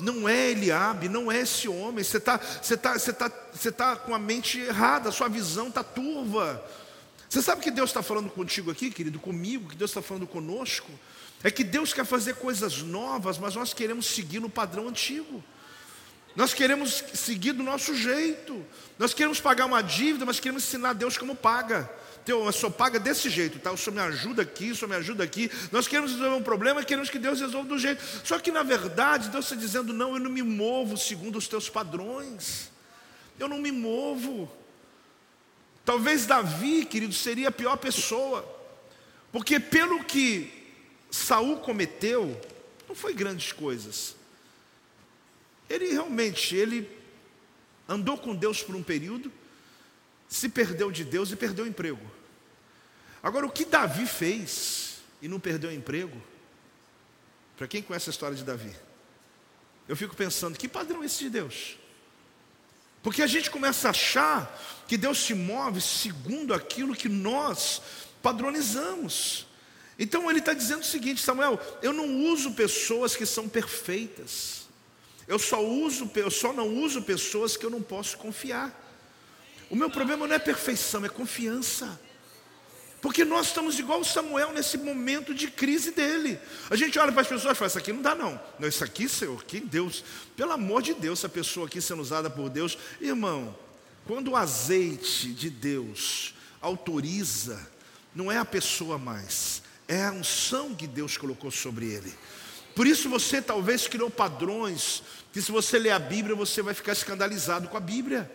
[SPEAKER 2] Não é Eliabe, não é esse homem. Você está você tá, você tá, você tá com a mente errada, a sua visão está turva. Você sabe que Deus está falando contigo aqui, querido, comigo, que Deus está falando conosco? É que Deus quer fazer coisas novas, mas nós queremos seguir no padrão antigo. Nós queremos seguir do nosso jeito. Nós queremos pagar uma dívida, mas queremos ensinar a Deus como paga. Então, eu só paga desse jeito, tá? O Senhor me ajuda aqui, o Senhor me ajuda aqui. Nós queremos resolver um problema e queremos que Deus resolva do jeito. Só que na verdade, Deus está dizendo: não, eu não me movo segundo os teus padrões. Eu não me movo. Talvez Davi, querido, seria a pior pessoa. Porque pelo que Saul cometeu, não foi grandes coisas. Ele realmente, ele andou com Deus por um período, se perdeu de Deus e perdeu o emprego. Agora, o que Davi fez e não perdeu o emprego? Para quem conhece a história de Davi, eu fico pensando: que padrão é esse de Deus? Porque a gente começa a achar que Deus se move segundo aquilo que nós padronizamos. Então ele está dizendo o seguinte, Samuel: eu não uso pessoas que são perfeitas. Eu só uso, eu só não uso pessoas que eu não posso confiar. O meu problema não é perfeição, é confiança. Porque nós estamos igual o Samuel nesse momento de crise dele. A gente olha para as pessoas e fala: Isso aqui não dá, não. Não, isso aqui, Senhor, que Deus. Pelo amor de Deus, essa pessoa aqui sendo usada por Deus. Irmão, quando o azeite de Deus autoriza, não é a pessoa mais, é a unção que Deus colocou sobre ele. Por isso você talvez criou padrões que se você ler a Bíblia, você vai ficar escandalizado com a Bíblia.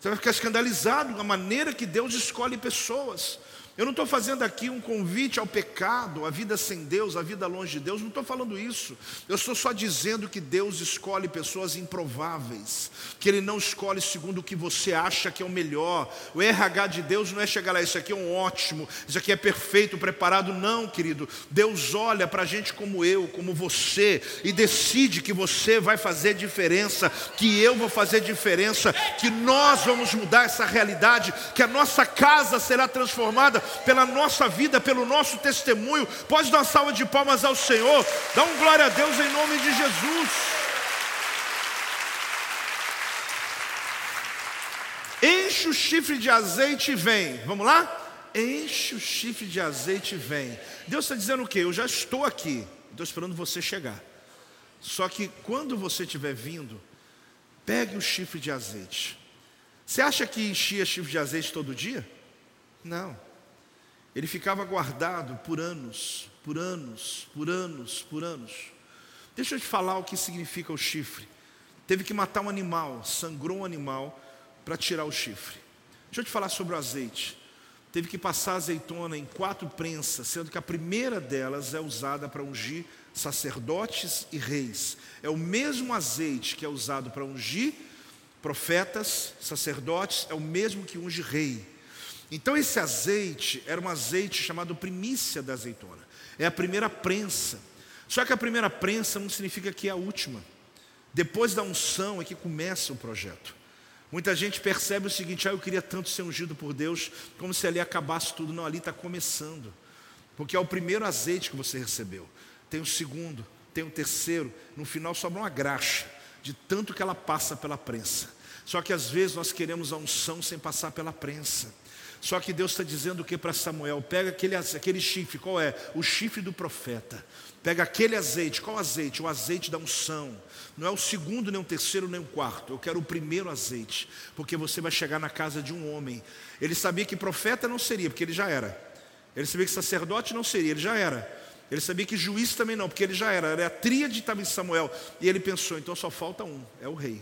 [SPEAKER 2] Você vai ficar escandalizado com a maneira que Deus escolhe pessoas. Eu não estou fazendo aqui um convite ao pecado, à vida sem Deus, à vida longe de Deus, não estou falando isso. Eu estou só dizendo que Deus escolhe pessoas improváveis, que Ele não escolhe segundo o que você acha que é o melhor. O RH de Deus não é chegar lá, isso aqui é um ótimo, isso aqui é perfeito, preparado. Não, querido. Deus olha para a gente como eu, como você, e decide que você vai fazer diferença, que eu vou fazer diferença, que nós vamos mudar essa realidade, que a nossa casa será transformada pela nossa vida, pelo nosso testemunho. Pode dar uma salva de palmas ao Senhor. Dá um glória a Deus em nome de Jesus. Enche o chifre de azeite e vem. Vamos lá? Enche o chifre de azeite e vem. Deus está dizendo o quê? Eu já estou aqui. Estou esperando você chegar. Só que quando você estiver vindo, pegue o chifre de azeite. Você acha que enchia chifre de azeite todo dia? Não. Ele ficava guardado por anos, por anos, por anos, por anos. Deixa eu te falar o que significa o chifre. Teve que matar um animal, sangrou um animal para tirar o chifre. Deixa eu te falar sobre o azeite. Teve que passar azeitona em quatro prensas, sendo que a primeira delas é usada para ungir sacerdotes e reis. É o mesmo azeite que é usado para ungir profetas, sacerdotes, é o mesmo que unge rei. Então esse azeite era um azeite chamado primícia da azeitona. É a primeira prensa. Só que a primeira prensa não significa que é a última. Depois da unção é que começa o projeto. Muita gente percebe o seguinte: ah, eu queria tanto ser ungido por Deus, como se ali acabasse tudo. Não, ali está começando. Porque é o primeiro azeite que você recebeu. Tem o segundo, tem o terceiro. No final sobra uma graxa, de tanto que ela passa pela prensa. Só que às vezes nós queremos a unção sem passar pela prensa. Só que Deus está dizendo o que para Samuel? Pega aquele, aquele chifre, qual é? O chifre do profeta. Pega aquele azeite, qual azeite? O azeite da unção. Não é o segundo, nem o terceiro, nem o quarto. Eu quero o primeiro azeite, porque você vai chegar na casa de um homem. Ele sabia que profeta não seria, porque ele já era. Ele sabia que sacerdote não seria, ele já era. Ele sabia que juiz também não, porque ele já era. Era a tríade estava em Samuel. E ele pensou, então só falta um, é o rei.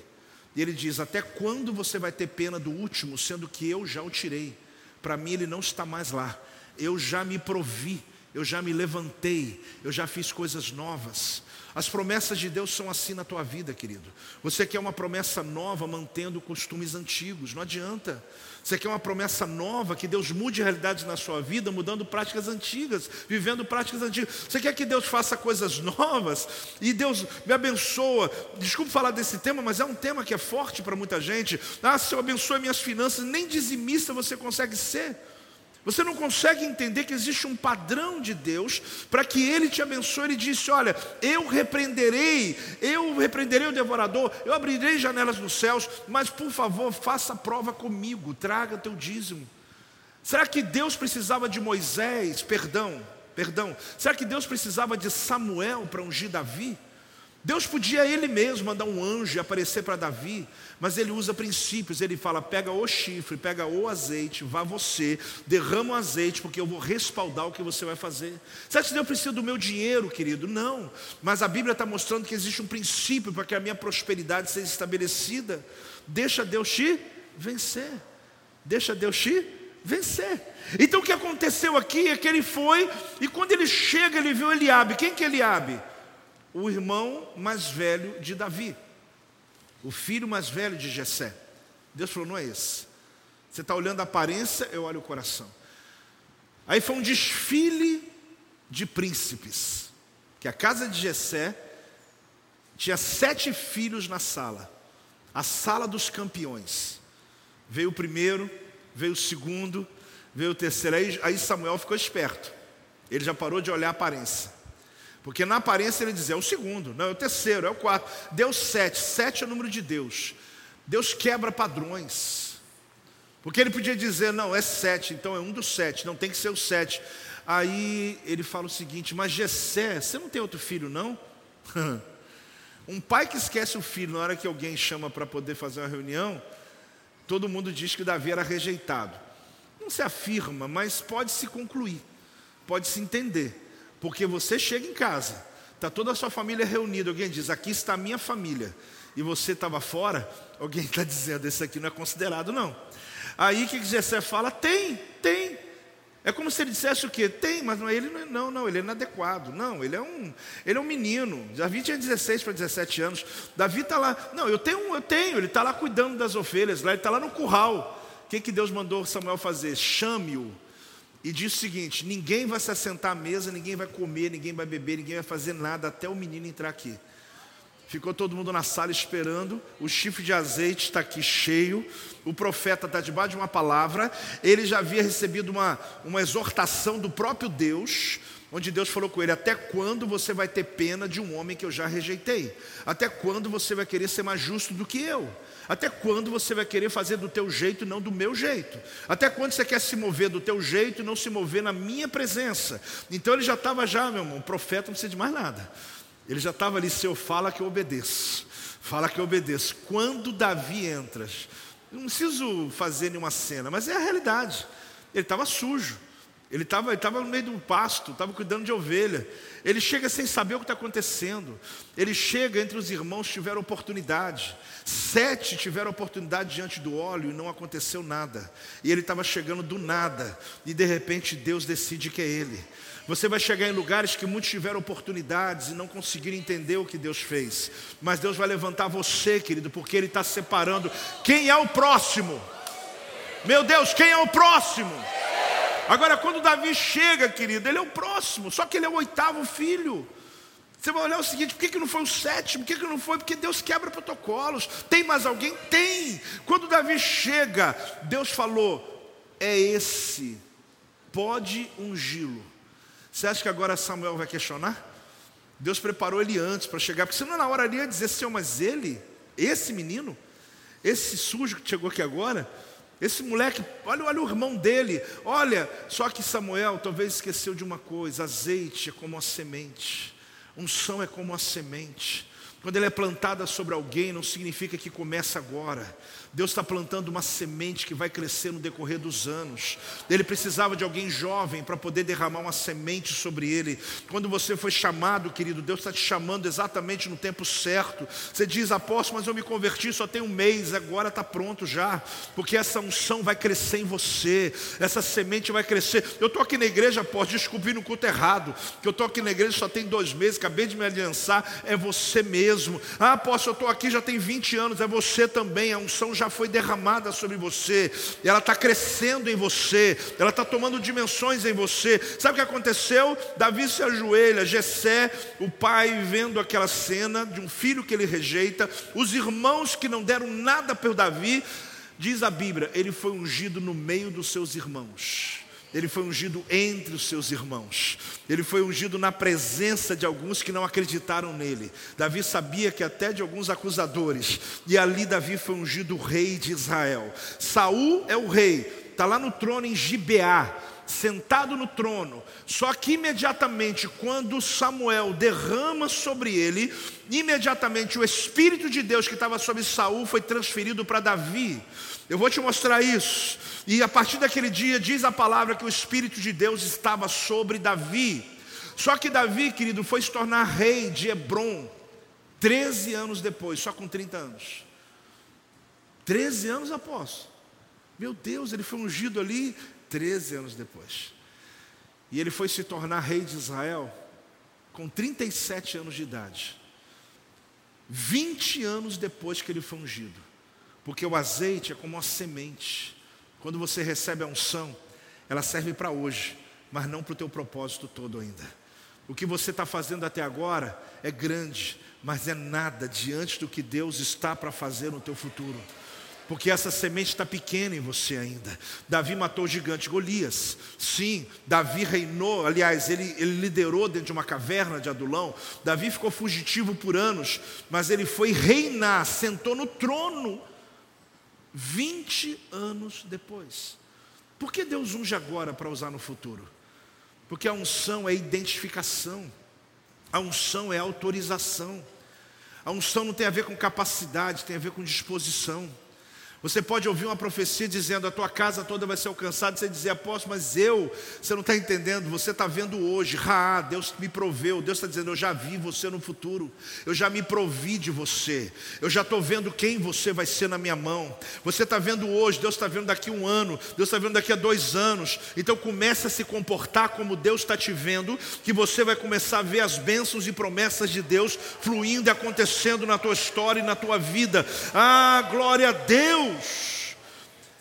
[SPEAKER 2] E ele diz: Até quando você vai ter pena do último, sendo que eu já o tirei? Para mim, ele não está mais lá. Eu já me provi eu já me levantei, eu já fiz coisas novas. As promessas de Deus são assim na tua vida, querido. Você quer uma promessa nova mantendo costumes antigos, não adianta. Você quer uma promessa nova, que Deus mude realidades na sua vida, mudando práticas antigas, vivendo práticas antigas. Você quer que Deus faça coisas novas e Deus me abençoa. Desculpe falar desse tema, mas é um tema que é forte para muita gente. Ah, se eu abençoe minhas finanças, nem dizimista você consegue ser. Você não consegue entender que existe um padrão de Deus para que Ele te abençoe. Ele disse: Olha, eu repreenderei, eu repreenderei o devorador, eu abrirei janelas nos céus, mas por favor, faça prova comigo, traga teu dízimo. Será que Deus precisava de Moisés? Perdão, perdão. Será que Deus precisava de Samuel para ungir Davi? Deus podia ele mesmo mandar um anjo aparecer para Davi, mas ele usa princípios. Ele fala: pega o chifre, pega o azeite, vá você, derrama o azeite, porque eu vou respaldar o que você vai fazer. Você acha que Deus precisa do meu dinheiro, querido? Não, mas a Bíblia está mostrando que existe um princípio para que a minha prosperidade seja estabelecida. Deixa Deus te vencer, deixa Deus te vencer. Então o que aconteceu aqui é que ele foi, e quando ele chega, ele viu Eliabe. Quem que é Eliabe? O irmão mais velho de Davi, o filho mais velho de Jessé. Deus falou: não é esse. Você está olhando a aparência, eu olho o coração. Aí foi um desfile de príncipes, que a casa de Jessé tinha sete filhos na sala, a sala dos campeões. Veio o primeiro, veio o segundo, veio o terceiro. Aí Samuel ficou esperto. Ele já parou de olhar a aparência. Porque na aparência ele diz, é o segundo, não, é o terceiro, é o quarto. Deus sete, sete é o número de Deus. Deus quebra padrões. Porque ele podia dizer, não, é sete, então é um dos sete, não tem que ser o sete. Aí ele fala o seguinte, mas Gessé, você não tem outro filho, não? um pai que esquece o filho na hora que alguém chama para poder fazer uma reunião, todo mundo diz que Davi era rejeitado. Não se afirma, mas pode se concluir, pode se entender. Porque você chega em casa, está toda a sua família reunida, alguém diz, aqui está a minha família, e você estava fora, alguém está dizendo, esse aqui não é considerado, não. Aí o que Jessé fala? Tem, tem. É como se ele dissesse o quê? Tem, mas não, ele não, é, não, não, ele é inadequado. Não, ele é um, ele é um menino. Davi tinha 16 para 17 anos. Davi está lá. Não, eu tenho, eu tenho. Ele está lá cuidando das ovelhas. Lá, ele está lá no curral. O que, que Deus mandou Samuel fazer? Chame-o e diz o seguinte: ninguém vai se assentar à mesa, ninguém vai comer, ninguém vai beber, ninguém vai fazer nada até o menino entrar aqui. Ficou todo mundo na sala esperando, o chifre de azeite está aqui cheio, o profeta está debaixo de uma palavra, ele já havia recebido uma, uma exortação do próprio Deus, onde Deus falou com ele: Até quando você vai ter pena de um homem que eu já rejeitei? Até quando você vai querer ser mais justo do que eu? Até quando você vai querer fazer do teu jeito e não do meu jeito? Até quando você quer se mover do teu jeito e não se mover na minha presença? Então ele já estava já, meu irmão, o profeta não precisa de mais nada. Ele já estava ali, seu fala que eu obedeço. Fala que eu obedeço. Quando Davi entra, não preciso fazer nenhuma cena, mas é a realidade. Ele estava sujo. Ele estava no meio de um pasto, estava cuidando de ovelha. Ele chega sem saber o que está acontecendo. Ele chega entre os irmãos, tiveram oportunidade. Sete tiveram oportunidade diante do óleo e não aconteceu nada. E ele estava chegando do nada. E de repente Deus decide que é ele. Você vai chegar em lugares que muitos tiveram oportunidades e não conseguiram entender o que Deus fez. Mas Deus vai levantar você, querido, porque Ele está separando. Quem é o próximo? Meu Deus, quem é o próximo? Agora, quando Davi chega, querido, ele é o próximo, só que ele é o oitavo filho. Você vai olhar o seguinte: por que, que não foi o sétimo? Por que, que não foi? Porque Deus quebra protocolos. Tem mais alguém? Tem. Quando Davi chega, Deus falou: é esse, pode ungí-lo. Você acha que agora Samuel vai questionar? Deus preparou ele antes para chegar, porque senão na hora ali ia dizer: Senhor, mas ele, esse menino, esse sujo que chegou aqui agora, esse moleque, olha, olha o irmão dele, olha, só que Samuel talvez esqueceu de uma coisa: azeite é como a semente, unção é como a semente. Quando ela é plantada sobre alguém, não significa que começa agora. Deus está plantando uma semente que vai crescer no decorrer dos anos. Ele precisava de alguém jovem para poder derramar uma semente sobre ele. Quando você foi chamado, querido, Deus está te chamando exatamente no tempo certo. Você diz, apóstolo, mas eu me converti só tem um mês, agora está pronto já, porque essa unção vai crescer em você, essa semente vai crescer. Eu estou aqui na igreja, apóstolo, descobri no culto errado, que eu estou aqui na igreja só tem dois meses, acabei de me aliançar, é você mesmo. Ah, apóstolo, eu estou aqui já tem 20 anos, é você também, a unção já foi derramada sobre você, ela está crescendo em você, ela está tomando dimensões em você. Sabe o que aconteceu? Davi se ajoelha, Jessé, o pai, vendo aquela cena de um filho que ele rejeita, os irmãos que não deram nada pelo Davi, diz a Bíblia, ele foi ungido no meio dos seus irmãos. Ele foi ungido entre os seus irmãos. Ele foi ungido na presença de alguns que não acreditaram nele. Davi sabia que até de alguns acusadores. E ali Davi foi ungido rei de Israel. Saul é o rei. Está lá no trono em Gibeá, sentado no trono. Só que imediatamente, quando Samuel derrama sobre ele, imediatamente o Espírito de Deus que estava sobre Saul foi transferido para Davi. Eu vou te mostrar isso. E a partir daquele dia diz a palavra que o Espírito de Deus estava sobre Davi. Só que Davi, querido, foi se tornar rei de Hebron 13 anos depois, só com 30 anos. 13 anos após. Meu Deus, ele foi ungido ali 13 anos depois. E ele foi se tornar rei de Israel com 37 anos de idade. 20 anos depois que ele foi ungido. Porque o azeite é como uma semente. Quando você recebe a unção, ela serve para hoje, mas não para o teu propósito todo ainda. O que você está fazendo até agora é grande, mas é nada diante do que Deus está para fazer no teu futuro. Porque essa semente está pequena em você ainda. Davi matou o gigante Golias. Sim, Davi reinou, aliás, ele, ele liderou dentro de uma caverna de Adulão. Davi ficou fugitivo por anos, mas ele foi reinar, sentou no trono 20 anos depois. Por que Deus unge agora para usar no futuro? Porque a unção é identificação, a unção é autorização. A unção não tem a ver com capacidade, tem a ver com disposição. Você pode ouvir uma profecia dizendo a tua casa toda vai ser alcançada, você dizer, apóstolo, mas eu, você não está entendendo, você está vendo hoje, ah, Deus me proveu, Deus está dizendo, eu já vi você no futuro, eu já me provi de você, eu já estou vendo quem você vai ser na minha mão. Você está vendo hoje, Deus está vendo daqui a um ano, Deus está vendo daqui a dois anos. Então comece a se comportar como Deus está te vendo, que você vai começar a ver as bênçãos e promessas de Deus fluindo e acontecendo na tua história e na tua vida. Ah, glória a Deus!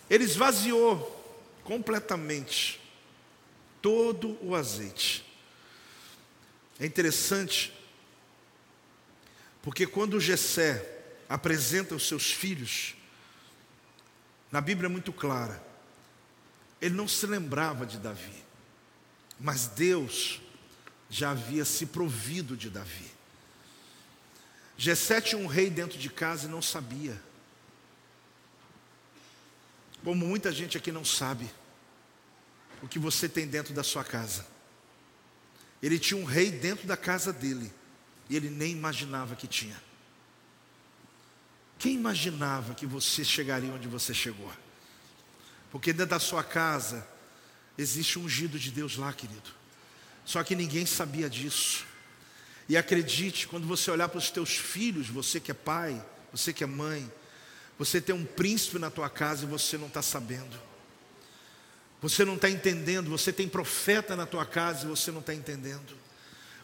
[SPEAKER 2] Ele esvaziou completamente todo o azeite. É interessante, porque quando Jessé apresenta os seus filhos, na Bíblia é muito clara, ele não se lembrava de Davi, mas Deus já havia se provido de Davi. Jessé tinha um rei dentro de casa e não sabia como muita gente aqui não sabe o que você tem dentro da sua casa. Ele tinha um rei dentro da casa dele e ele nem imaginava que tinha. Quem imaginava que você chegaria onde você chegou? Porque dentro da sua casa existe um ungido de Deus lá, querido. Só que ninguém sabia disso. E acredite, quando você olhar para os teus filhos, você que é pai, você que é mãe, você tem um príncipe na tua casa e você não está sabendo. Você não está entendendo. Você tem profeta na tua casa e você não está entendendo.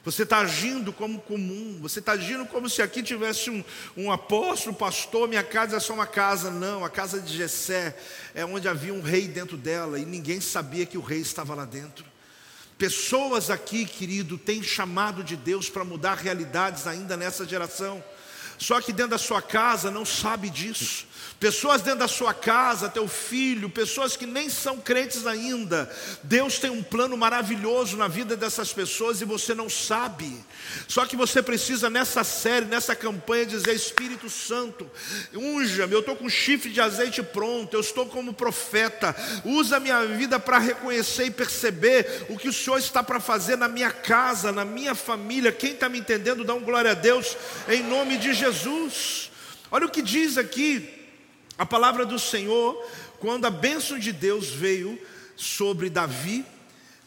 [SPEAKER 2] Você está agindo como comum. Você está agindo como se aqui tivesse um, um apóstolo, pastor. Minha casa é só uma casa. Não, a casa de Jessé é onde havia um rei dentro dela e ninguém sabia que o rei estava lá dentro. Pessoas aqui, querido, têm chamado de Deus para mudar realidades ainda nessa geração. Só que dentro da sua casa não sabe disso. Pessoas dentro da sua casa, teu filho, pessoas que nem são crentes ainda. Deus tem um plano maravilhoso na vida dessas pessoas e você não sabe. Só que você precisa nessa série, nessa campanha dizer: Espírito Santo, unja-me. Eu estou com chifre de azeite pronto. Eu estou como profeta. Usa a minha vida para reconhecer e perceber o que o Senhor está para fazer na minha casa, na minha família. Quem está me entendendo, dá um glória a Deus em nome de Jesus. Olha o que diz aqui a palavra do Senhor, quando a bênção de Deus veio sobre Davi,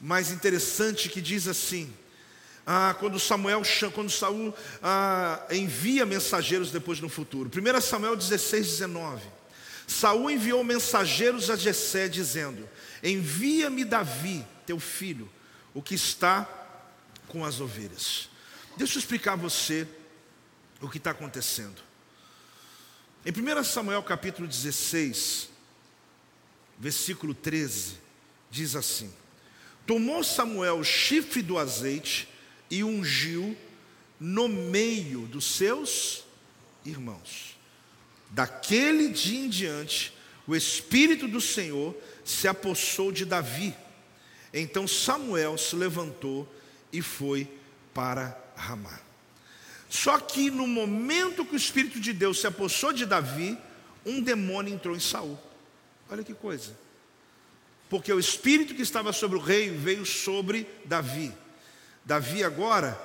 [SPEAKER 2] mais interessante que diz assim: ah, quando Samuel, quando Saul ah, envia mensageiros depois no futuro. 1 Samuel 16, 19. Saul enviou mensageiros a Jessé dizendo: Envia-me Davi, teu filho, o que está com as ovelhas. Deixa eu explicar a você o que está acontecendo. Em 1 Samuel capítulo 16, versículo 13, diz assim: Tomou Samuel o chifre do azeite e ungiu no meio dos seus irmãos. Daquele dia em diante, o Espírito do Senhor se apossou de Davi. Então Samuel se levantou e foi para Ramá. Só que no momento que o Espírito de Deus se apossou de Davi, um demônio entrou em Saul. Olha que coisa. Porque o espírito que estava sobre o rei veio sobre Davi. Davi agora,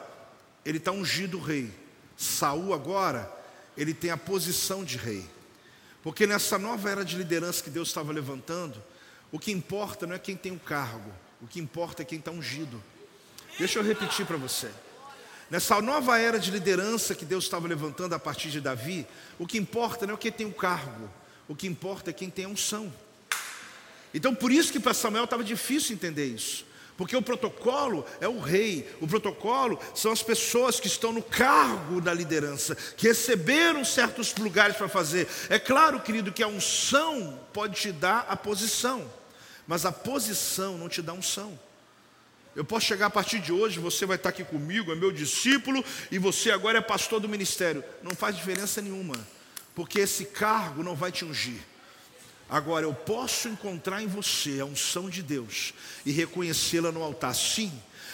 [SPEAKER 2] ele está ungido rei. Saul agora, ele tem a posição de rei. Porque nessa nova era de liderança que Deus estava levantando, o que importa não é quem tem o cargo, o que importa é quem está ungido. Deixa eu repetir para você. Nessa nova era de liderança que Deus estava levantando a partir de Davi, o que importa não é quem tem o cargo, o que importa é quem tem a unção. Então, por isso que para Samuel estava difícil entender isso. Porque o protocolo é o rei, o protocolo são as pessoas que estão no cargo da liderança, que receberam certos lugares para fazer. É claro, querido, que a unção pode te dar a posição, mas a posição não te dá unção. Eu posso chegar a partir de hoje, você vai estar aqui comigo, é meu discípulo, e você agora é pastor do ministério. Não faz diferença nenhuma, porque esse cargo não vai te ungir. Agora, eu posso encontrar em você a unção de Deus e reconhecê-la no altar, sim,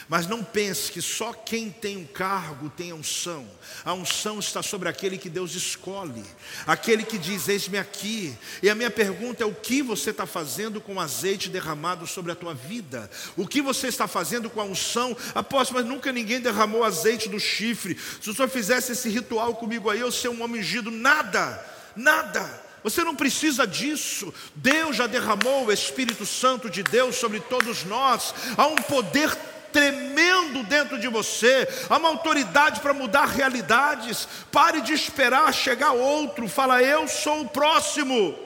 [SPEAKER 2] mas não pense que só quem tem um cargo tem a unção. A unção está sobre aquele que Deus escolhe, aquele que diz: Eis-me aqui. E a minha pergunta é: o que você está fazendo com o azeite derramado sobre a tua vida? O que você está fazendo com a unção? Apóstolo, mas nunca ninguém derramou azeite do chifre. Se o senhor fizesse esse ritual comigo aí, eu ser um homem ungido, nada, nada. Você não precisa disso. Deus já derramou o Espírito Santo de Deus sobre todos nós. Há um poder tremendo dentro de você, há uma autoridade para mudar realidades. Pare de esperar chegar outro, fala: Eu sou o próximo.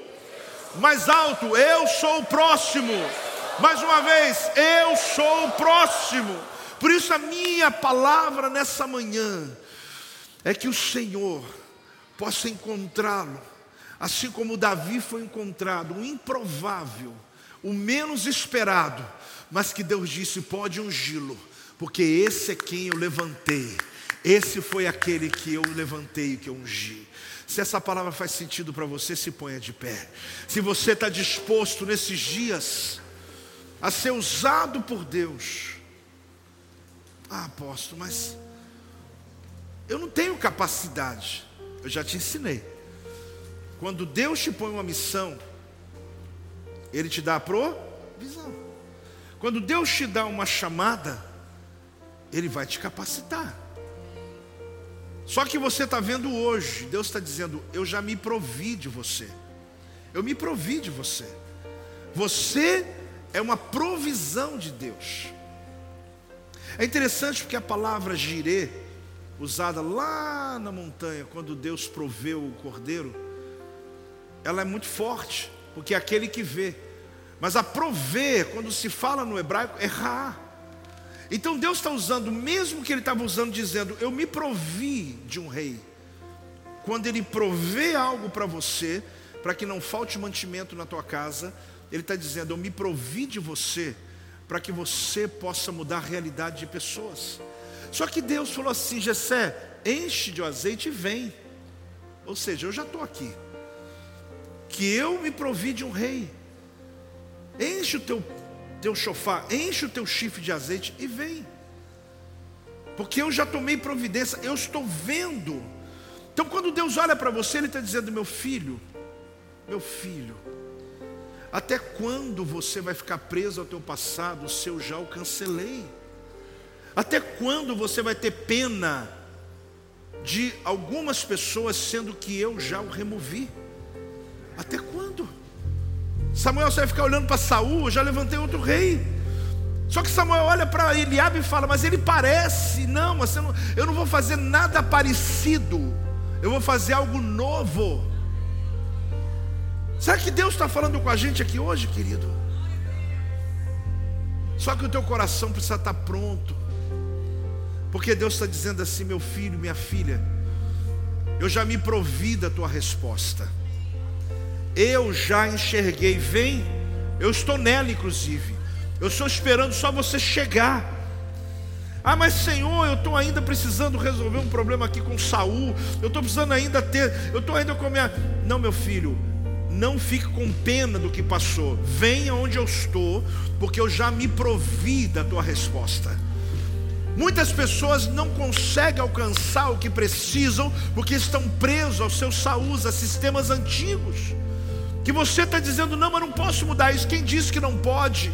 [SPEAKER 2] Mais alto, eu sou o próximo. Mais uma vez, eu sou o próximo. Por isso, a minha palavra nessa manhã é que o Senhor possa encontrá-lo, assim como Davi foi encontrado, um improvável, o menos esperado mas que Deus disse: pode ungí-lo, porque esse é quem eu levantei, esse foi aquele que eu levantei que eu ungi. Se essa palavra faz sentido para você, se ponha de pé. Se você está disposto nesses dias a ser usado por Deus, ah, apóstolo, mas eu não tenho capacidade. Eu já te ensinei. Quando Deus te põe uma missão, Ele te dá a provisão. Quando Deus te dá uma chamada, Ele vai te capacitar. Só que você está vendo hoje, Deus está dizendo: Eu já me provi de você. Eu me provi de você. Você é uma provisão de Deus. É interessante porque a palavra girê, usada lá na montanha, quando Deus proveu o cordeiro, ela é muito forte, porque é aquele que vê. Mas a prover, quando se fala no hebraico, é ra. Então Deus está usando, mesmo que Ele estava usando, dizendo: Eu me provi de um rei. Quando Ele provê algo para você, para que não falte mantimento na tua casa, Ele está dizendo: Eu me provi de você, para que você possa mudar a realidade de pessoas. Só que Deus falou assim: Jessé, enche de azeite e vem. Ou seja, eu já estou aqui. Que eu me provi de um rei. Enche o teu, teu chofar, enche o teu chifre de azeite e vem. Porque eu já tomei providência, eu estou vendo. Então, quando Deus olha para você, Ele está dizendo: Meu filho, meu filho, até quando você vai ficar preso ao teu passado, se eu já o cancelei? Até quando você vai ter pena de algumas pessoas, sendo que eu já o removi? Até quando? Samuel você vai ficar olhando para Saul, eu já levantei outro rei. Só que Samuel olha para Eliabe e fala, mas ele parece, não, mas eu não, eu não vou fazer nada parecido, eu vou fazer algo novo. Será que Deus está falando com a gente aqui hoje, querido? Só que o teu coração precisa estar pronto. Porque Deus está dizendo assim, meu filho, minha filha, eu já me provi da tua resposta. Eu já enxerguei, vem, eu estou nela, inclusive. Eu estou esperando só você chegar. Ah, mas Senhor, eu estou ainda precisando resolver um problema aqui com Saul. Eu estou precisando ainda ter, eu estou ainda com a minha. Não, meu filho, não fique com pena do que passou. Venha onde eu estou, porque eu já me provi da tua resposta. Muitas pessoas não conseguem alcançar o que precisam porque estão presos aos seus saús, a sistemas antigos. Que você está dizendo, não, mas não posso mudar isso. Quem disse que não pode?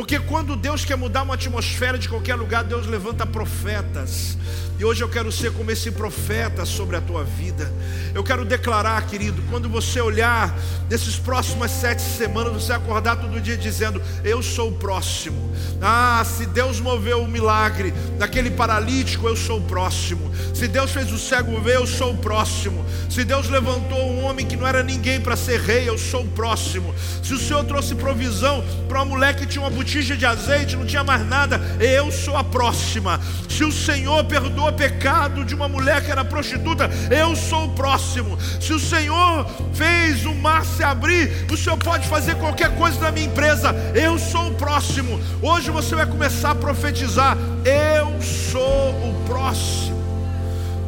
[SPEAKER 2] Porque quando Deus quer mudar uma atmosfera de qualquer lugar, Deus levanta profetas. E hoje eu quero ser como esse profeta sobre a tua vida. Eu quero declarar, querido, quando você olhar nesses próximas sete semanas, você acordar todo dia dizendo: Eu sou o próximo. Ah, se Deus moveu o milagre naquele paralítico, eu sou o próximo. Se Deus fez o cego ver, eu sou o próximo. Se Deus levantou um homem que não era ninguém para ser rei, eu sou o próximo. Se o Senhor trouxe provisão para uma mulher que tinha uma botija de azeite, não tinha mais nada, eu sou a próxima. Se o Senhor perdoa pecado de uma mulher que era prostituta, eu sou o próximo. Se o Senhor fez o mar se abrir, o Senhor pode fazer qualquer coisa na minha empresa, eu sou o próximo. Hoje você vai começar a profetizar: eu sou o próximo.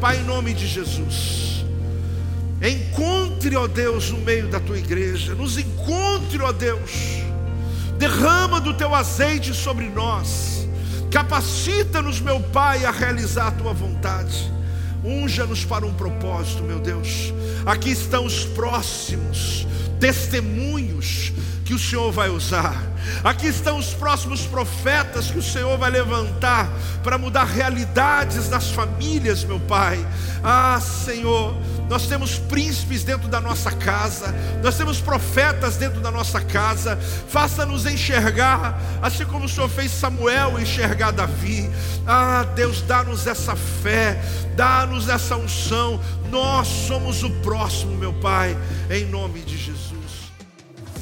[SPEAKER 2] Pai, em nome de Jesus. Encontre, ó Deus, no meio da tua igreja, nos encontre, ó Deus, derrama do teu azeite sobre nós, Capacita-nos, meu Pai, a realizar a tua vontade. Unja-nos para um propósito, meu Deus. Aqui estão os próximos testemunhos que o Senhor vai usar. Aqui estão os próximos profetas que o Senhor vai levantar para mudar realidades das famílias, meu Pai. Ah, Senhor, nós temos príncipes dentro da nossa casa, nós temos profetas dentro da nossa casa. Faça-nos enxergar, assim como o Senhor fez Samuel enxergar Davi. Ah, Deus, dá-nos essa fé, dá-nos essa unção. Nós somos o próximo, meu Pai, em nome de Jesus.